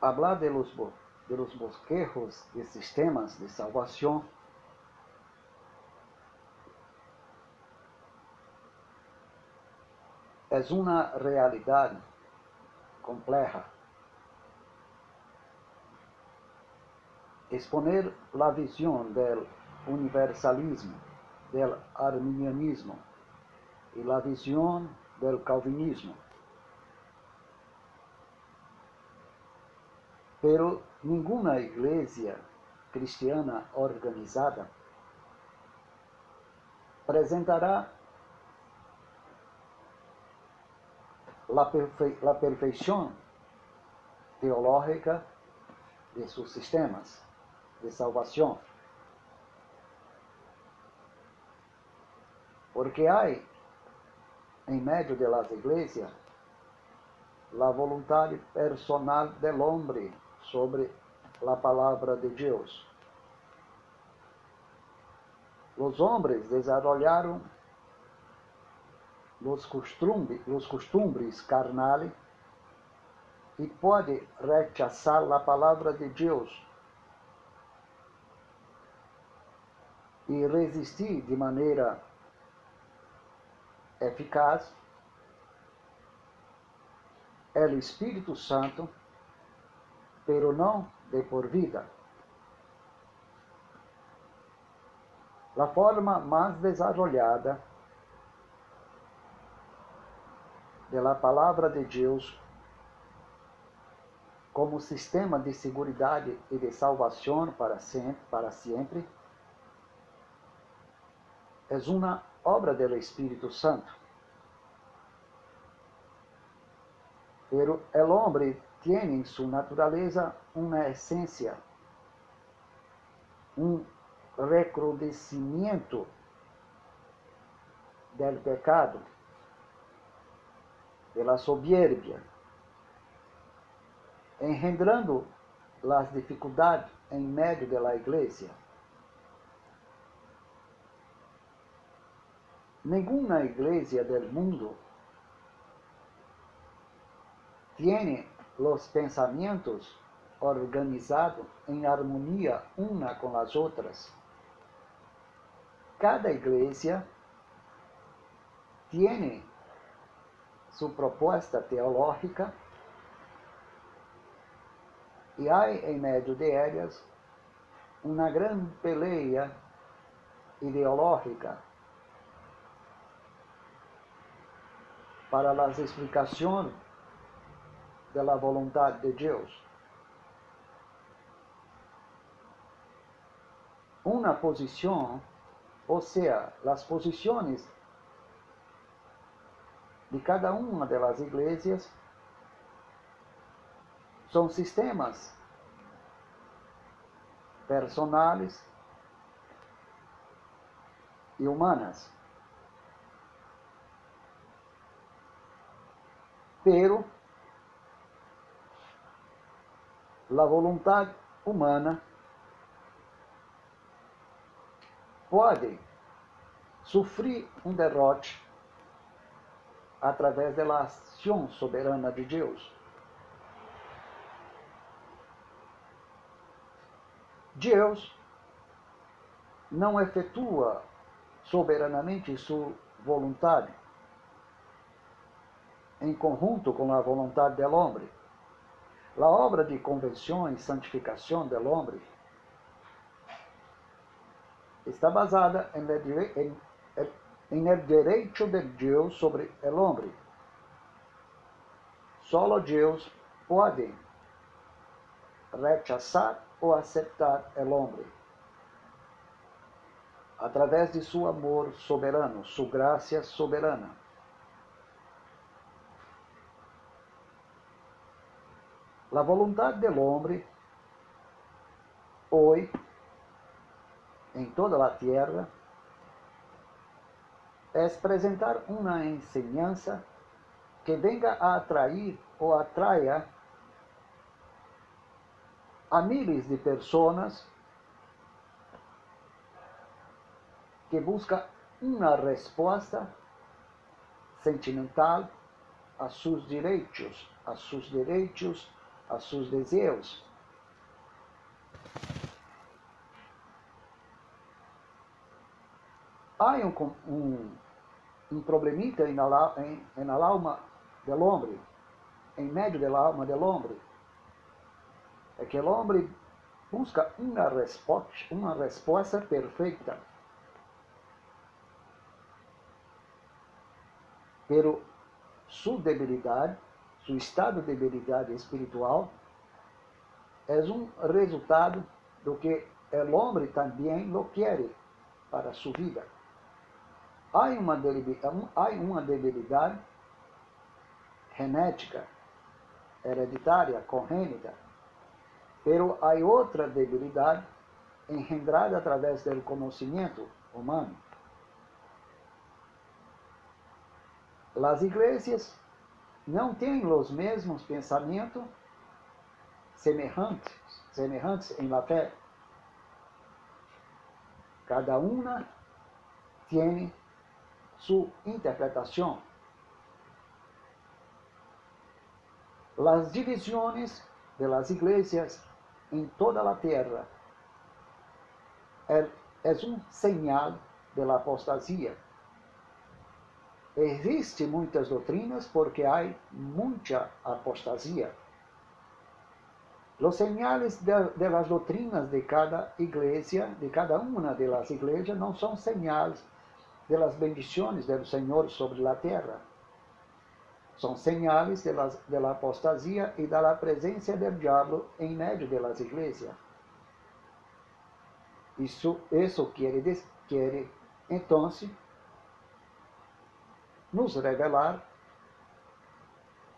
hablar de los, de los bosquejos de sistemas de salvación é uma realidade compleja. Exponer a visão do universalismo, do arminianismo e a visão do calvinismo. Pero nenhuma igreja cristiana organizada apresentará la, perfe la perfeição teológica de seus sistemas de salvação. Porque há, em meio de las iglesias, a vontade personal del hombre sobre a palavra de Deus. Os homens desarrollaram los costumbres, los costumbres carnales e pode rechazar a palavra de Deus e resistir de maneira eficaz é o Espírito Santo, pero não de por vida. A forma mais desarrollada de la palavra de Deus como sistema de segurança e de salvação para sempre, para sempre, é uma obra do Espírito Santo. Pero el hombre tiene en su naturaleza una esencia, un recrudecimiento del pecado pela soberbia, engendrando as dificuldades em meio da igreja. Nenhuma igreja do mundo tem os pensamentos organizados em harmonia uma com as outras. Cada igreja tem sua proposta teológica e há em meio de elas uma grande peleia ideológica para as explicações da vontade de Deus. Uma posição, ou seja, as posições de cada uma das igrejas são sistemas personais e humanas. Pero a vontade humana pode sofrer um derrote através da ação soberana de Deus. Deus não efetua soberanamente sua vontade em conjunto com a vontade do homem. A obra de convenção e santificação do homem está basada em, en el derecho de Deus sobre el hombre. Solo Deus pode rechazar ou aceitar el hombre através de seu amor soberano, sua graça soberana. A vontade do homem, hoje, em toda a terra, é apresentar uma enseñanza que venga a atrair ou atraia a miles de pessoas que busca uma resposta sentimental a seus direitos, a seus direitos a seus desejos. Há um, um, um problemita em em, em alma del hombre, em meio da alma del hombre, é que o homem busca uma resposta, uma resposta perfeita. Pero sua debilidade, seu estado de debilidade espiritual, é um resultado do que o homem também lo quer para sua vida. Há uma debilidade, há uma debilidade genética, hereditária, congênita, pero há outra debilidade engendrada através do conhecimento humano. As igrejas não têm os mesmos pensamentos semelhantes, semelhantes em fé. Cada uma tem sua interpretação. As divisões de las iglesias em toda a terra é, é um sinal da apostasia. Existem muitas doutrinas porque há muita apostasia. Os señales de, doutrinas de cada igreja, de cada uma de las igrejas, não são señales de las del Senhor sobre a terra. São señales la apostasia e da presença del diablo em meio de las igrejas. Isso, isso quer, quer então nos revelar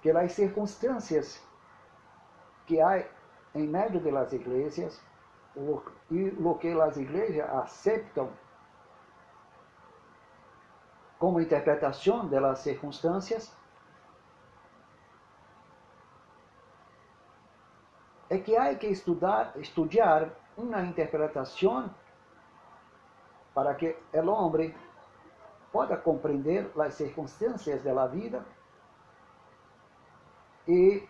que as circunstâncias que há em meio de las igrejas e o que as igrejas aceitam como interpretação das circunstâncias é que há que estudar, estudar uma interpretação para que o homem possa compreender as circunstâncias da vida e,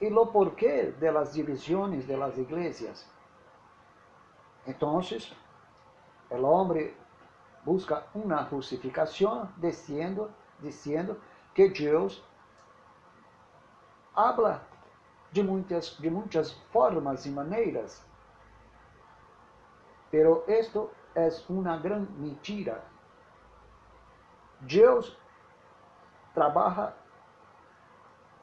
e o porquê das divisões das igrejas. Então, o homem busca uma justificação dizendo, dizendo que Deus habla de muitas, de muitas formas e maneiras. Pero esto es una gran mentira. Deus trabalha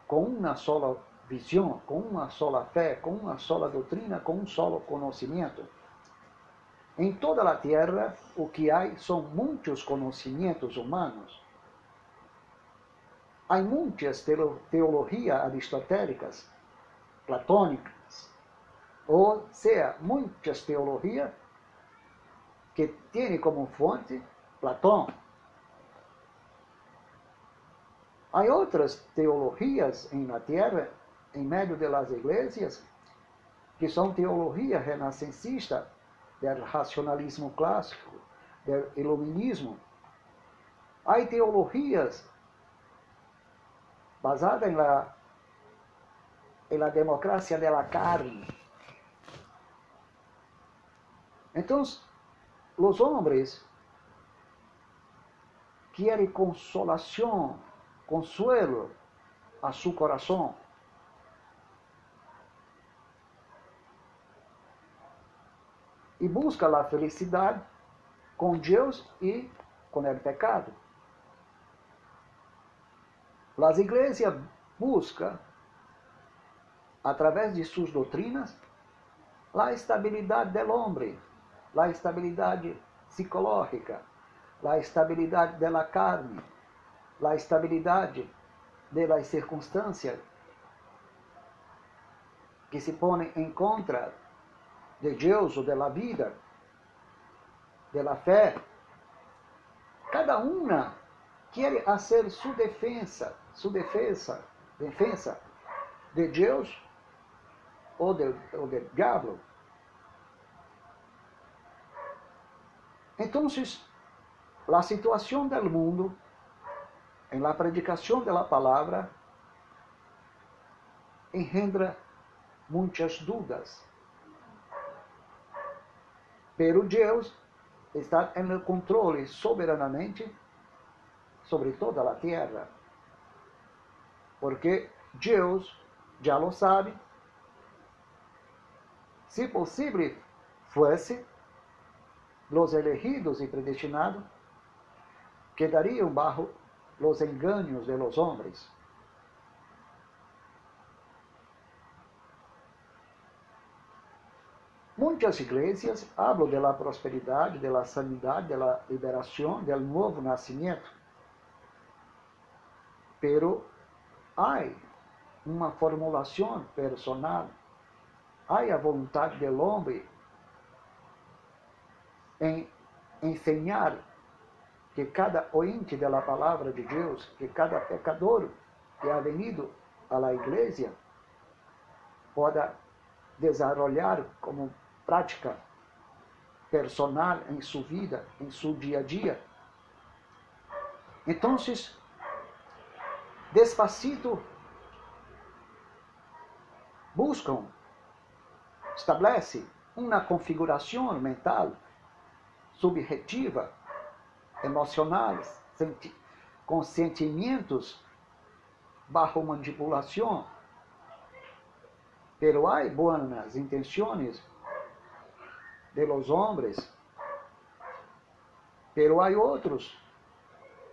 com uma sola visão, com uma sola fé, com uma sola doutrina, com um solo conhecimento. Em toda a terra, o que há são muitos conhecimentos humanos. Há muitas teologias aristotélicas platônicas, ou seja, muitas teologias que têm como fonte Platão. Há outras teologias la terra, em meio das igrejas, que são teologia renascentista, do racionalismo clássico, do iluminismo. Há teologias basadas e la democracia de la carne. Então, os homens querem consolação, consuelo a seu coração. E busca a felicidade com Deus e com o pecado. As igrejas buscam através de suas doutrinas, a estabilidade do homem, a estabilidade psicológica, a estabilidade da carne, a estabilidade das circunstâncias que se põem em contra de Deus ou da vida, da fé. Cada uma quer fazer sua defesa, sua defesa, defesa de Deus o del, o del diablo. Entonces, la situación del mundo en la predicación de la palabra engendra muitas dúvidas. Pero Deus está no controle soberanamente sobre toda a terra. Porque Deus já lo sabe. Se possível fosse, os elegidos e predestinados quedariam bajo los engaños de los hombres. Muitas igrejas falam da prosperidade, da sanidade, da liberação, do novo nascimento. Pero há uma formulação personal, há a vontade do homem em ensinar que cada ointe da palavra de Deus, que cada pecador que ha venido à la igreja, possa desarrollar como prática personal em sua vida, em seu dia a dia. Então, despacito, buscam, estabelece uma configuração mental subjetiva, emocionais, com sentimentos bajo manipulação, pero há boas intenções de los hombres, pero hay otros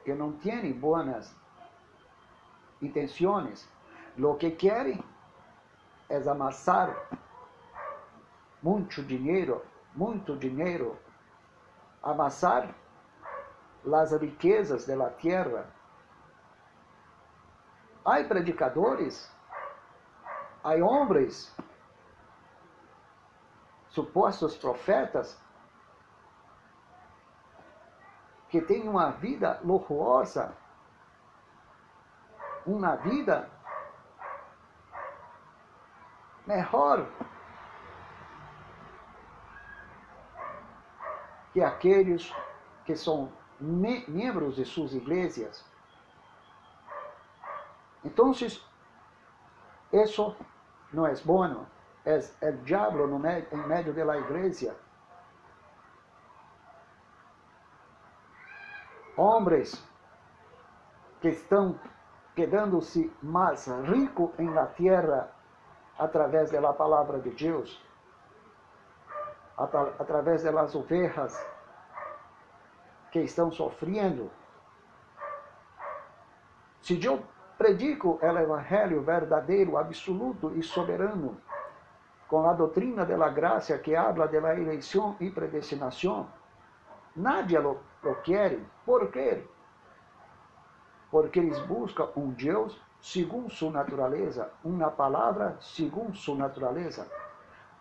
que no tienen buenas intenciones. Lo que quieren es amasar mucho dinero, muito dinero, amasar las riquezas de la tierra. Predicadores, hay hombres supostos profetas que têm uma vida luxuosa, uma vida melhor que aqueles que são me membros de suas igrejas. Então, isso não é bom es el diablo no me, en medio de la iglesia. Hombres que estão quedando-se mais ricos em la tierra através da palavra de Deus, através das ovelhas que estão sofrendo. Se eu predico o evangelho verdadeiro, absoluto e soberano, com a doutrina da graça que habla de la eleição e predestinação, nadie lo, lo. ¿Por quê? Porque eles buscam um Deus segundo sua natureza, uma palavra segundo sua natureza.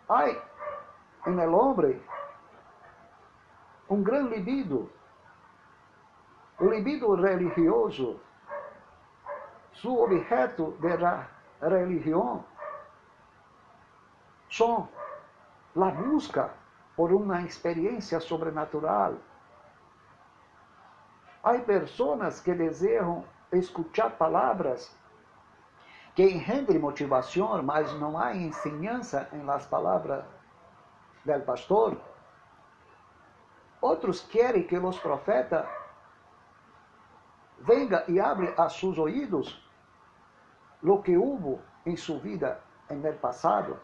Há em el hombre um gran libido, o libido religioso, su objeto de religião só a busca por uma experiência sobrenatural. Há pessoas que desejam escutar palavras que engendrem motivação, mas não há ensinança em las palavras del pastor. Outros querem que os profetas venga e abra a seus ouvidos lo que houve em sua vida en el passado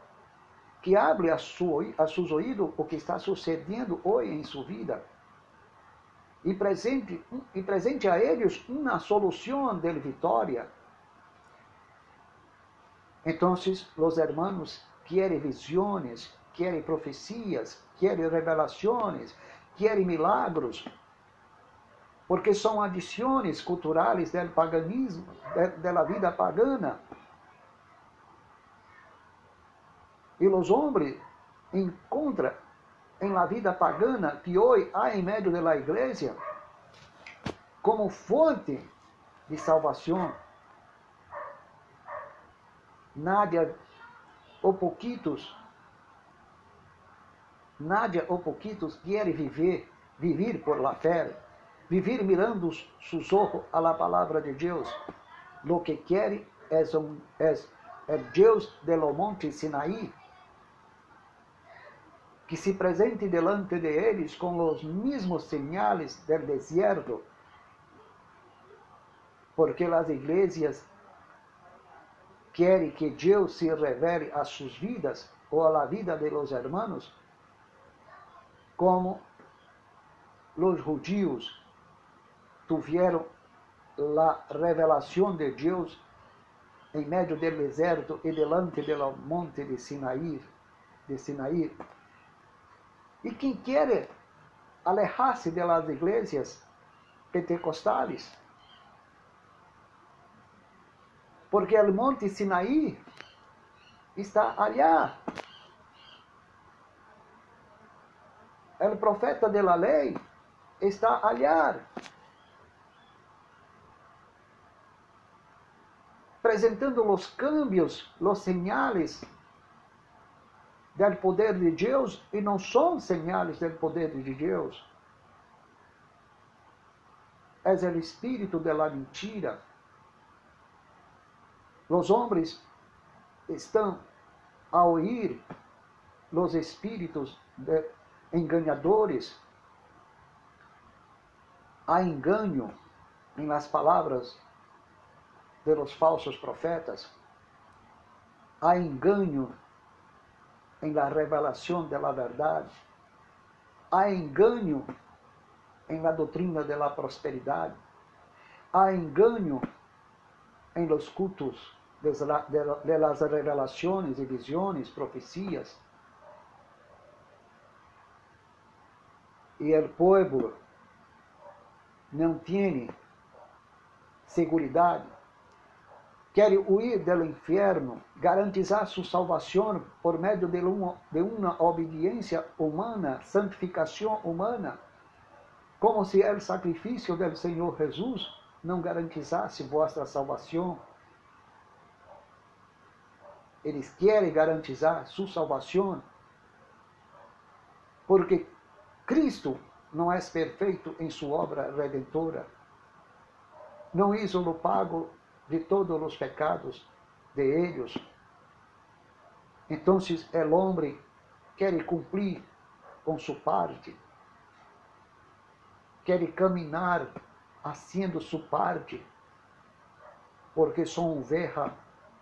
que abre a, a seus ouvidos o que está sucedendo hoje em sua vida e presente, e presente a eles uma solução de vitória. Então, os hermanos querem visões, querem profecias, querem revelações, querem milagros, porque são adições culturais do paganismo, da vida pagana. E os homens encontram em la vida pagana que hoje há em meio de la igreja como fonte de salvação. Nádia ou pouquitos, Nádia ou pouquitos querem viver, viver por la fé, viver mirando sus ojos a la palavra de Deus. Lo que querem é, um, Deus do monte Sinaí, que se presente delante de eles com os mesmos sinais do deserto, porque as igrejas querem que Deus se revele a suas vidas ou a vida de los hermanos, como os judíos tiveram a revelação de Deus em meio do deserto e delante do monte de Sinaí, de Sinaí. E quem quer alejar-se das igrejas pentecostais, porque o monte Sinaí está allá. O profeta da lei está allá. Apresentando os cambios, os sinais do poder de Deus e não são sinais do poder de Deus. É o espírito da mentira. Os homens estão a ouvir os espíritos enganadores. Há engano em las palavras de los falsos profetas, há engano em la revelação de la verdade, há engano em la doutrina de la prosperidade, há engano em los cultos de, de las revelações e visões, profecias. E o povo não tem segurança quer huir do inferno, garantizar sua salvação por meio de uma, de uma obediência humana, santificação humana, como se o sacrifício do Senhor Jesus não garantizasse vossa salvação. Eles querem garantizar sua salvação, porque Cristo não é perfeito em sua obra redentora. Não hizo o pago de todos os pecados de ellos. Então, o homem quer cumprir com sua parte, quer caminhar haciendo sua parte, porque são ovejas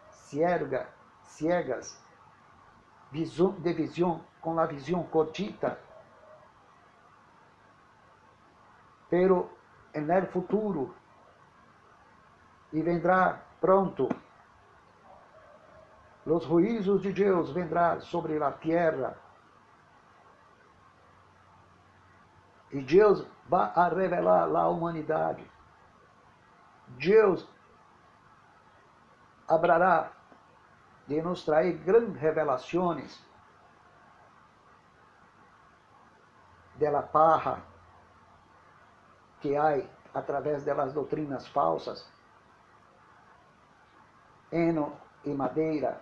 ciega, ciegas, de visão, com a visão cortita. Pero el futuro e vendrá pronto. Os juízos de Deus vendrá sobre a terra. E Deus vai a revelar a humanidade. Deus abrará de nos trazer grandes revelações dela parra que há através das doutrinas falsas heno e madeira.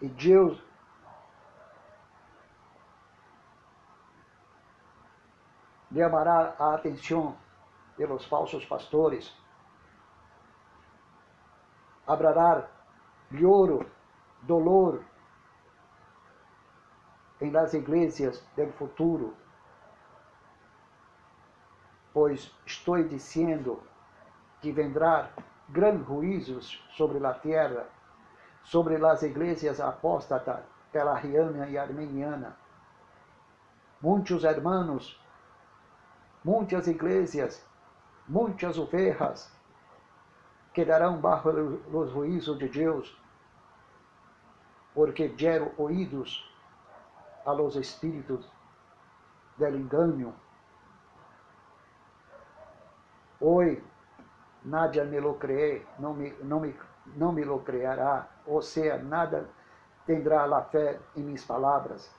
E Deus chamará a atenção pelos falsos pastores, abrará lloro, dolor em las igrejas do futuro, pois estou dizendo que vendrá grandes juízos sobre a terra, sobre as igrejas apóstatas pelariana e armeniana. Muitos hermanos, muitas igrejas, muitas ovelhas quedarão bajo os juízos de Deus, porque deram ouvidos a los espíritos del engano. Hoje, Nadia me lo cree, não me, não me, não me lo creará, ou seja, nada tendrá a fé em minhas palavras.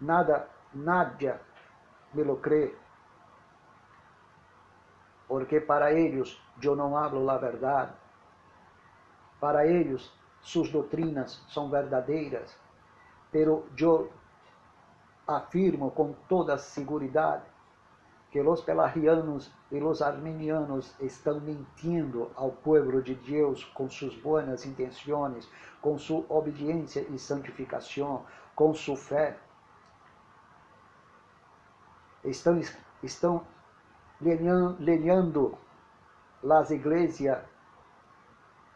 Nada, Nadia me lo cree, porque para eles eu não hablo a verdade. Para eles, suas doutrinas são verdadeiras, pero eu afirmo com toda segurança que os pelarianos e os armenianos estão mentindo ao povo de Deus com suas boas intenções, com sua obediência e santificação, com sua fé. Estão, estão lenhando as igrejas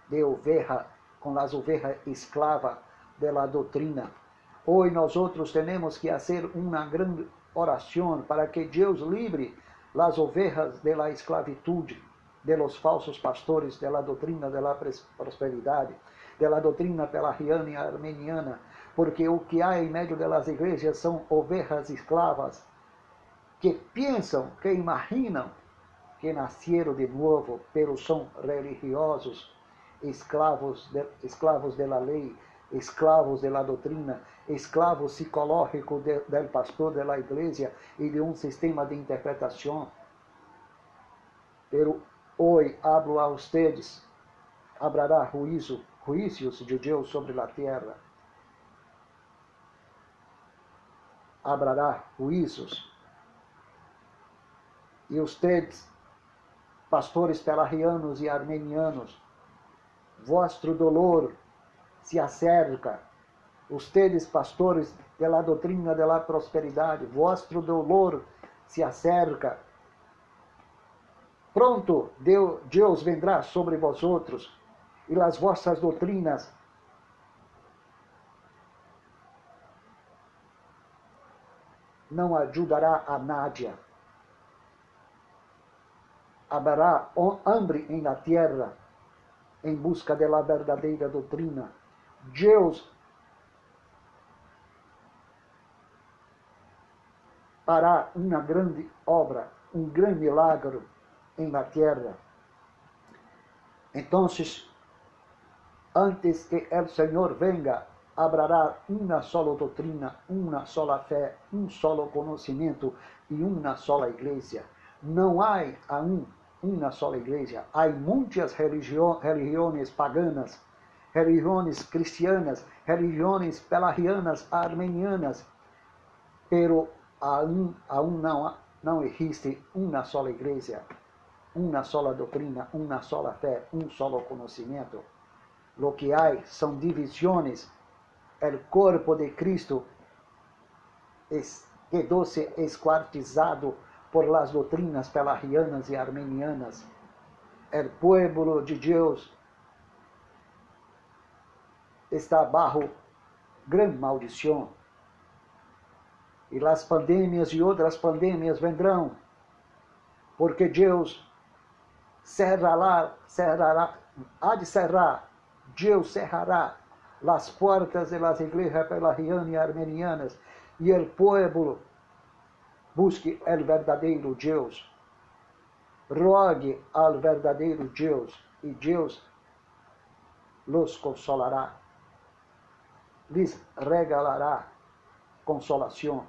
de oveja com as ovejas esclavas da doutrina. Hoje nós outros temos que fazer uma grande oração para que Deus livre as ovejas de la esclavitude, de los falsos pastores, de la doutrina de la prosperidade, de la doutrina pelariana e armeniana, porque o que há em meio das igrejas são ovejas esclavas que pensam, que imaginam que nasceram de novo, pero são religiosos, escravos de, escravos de la lei, esclavos de la doutrina, esclavo psicológico de, del pastor de la e de um sistema de interpretação. Pero hoje hablo a ustedes, habrá juízo, de Deus sobre a terra. Habrá juízos. E ustedes, pastores pelarianos e armenianos, vosso dolor se acerca Ustedes, pastores de la doutrina de prosperidade, vosso dolor se acerca. Pronto, Deus vendrá sobre vós outros, e as vossas doutrinas não ajudará a Nádia. Haverá hambre em la terra em busca da verdadeira doutrina. Deus fará uma grande obra, um grande milagre em la terra. Então, antes que o Senhor venga, haverá uma sola doutrina, uma sola fé, um solo conhecimento e uma sola igreja. Não há aún uma sola igreja. Há muitas religiões paganas, religiões cristianas, religiões pelarianas, armenianas, pero aún, aún não, não existe uma sola igreja, uma sola doutrina, uma sola fé, um solo conhecimento. Lo que há são divisões. O corpo de Cristo quedou-se esquartizado por las doutrinas pelarianas e armenianas. O pueblo de Deus está bajo grande maldição e as pandemias e outras pandemias vendrão, porque Deus cerrará, cerrará, há de cerrar, Deus cerrará as portas de las igrejas pelarianas e armenianas, e o povo busque o verdadeiro Deus. Rogue ao verdadeiro Deus, e Deus los consolará, lhes regalará consolação.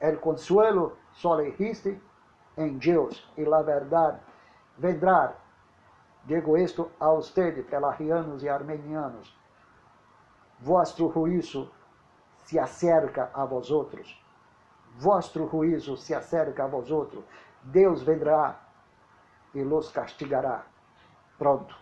El consuelo solo existe en Dios y la verdad vendrá. Digo esto a ustedes, pelagianos y armenianos. Vuestro juízo se acerca a vosotros. Vuestro juízo se acerca a vosotros. Deus vendrá e los castigará. Pronto.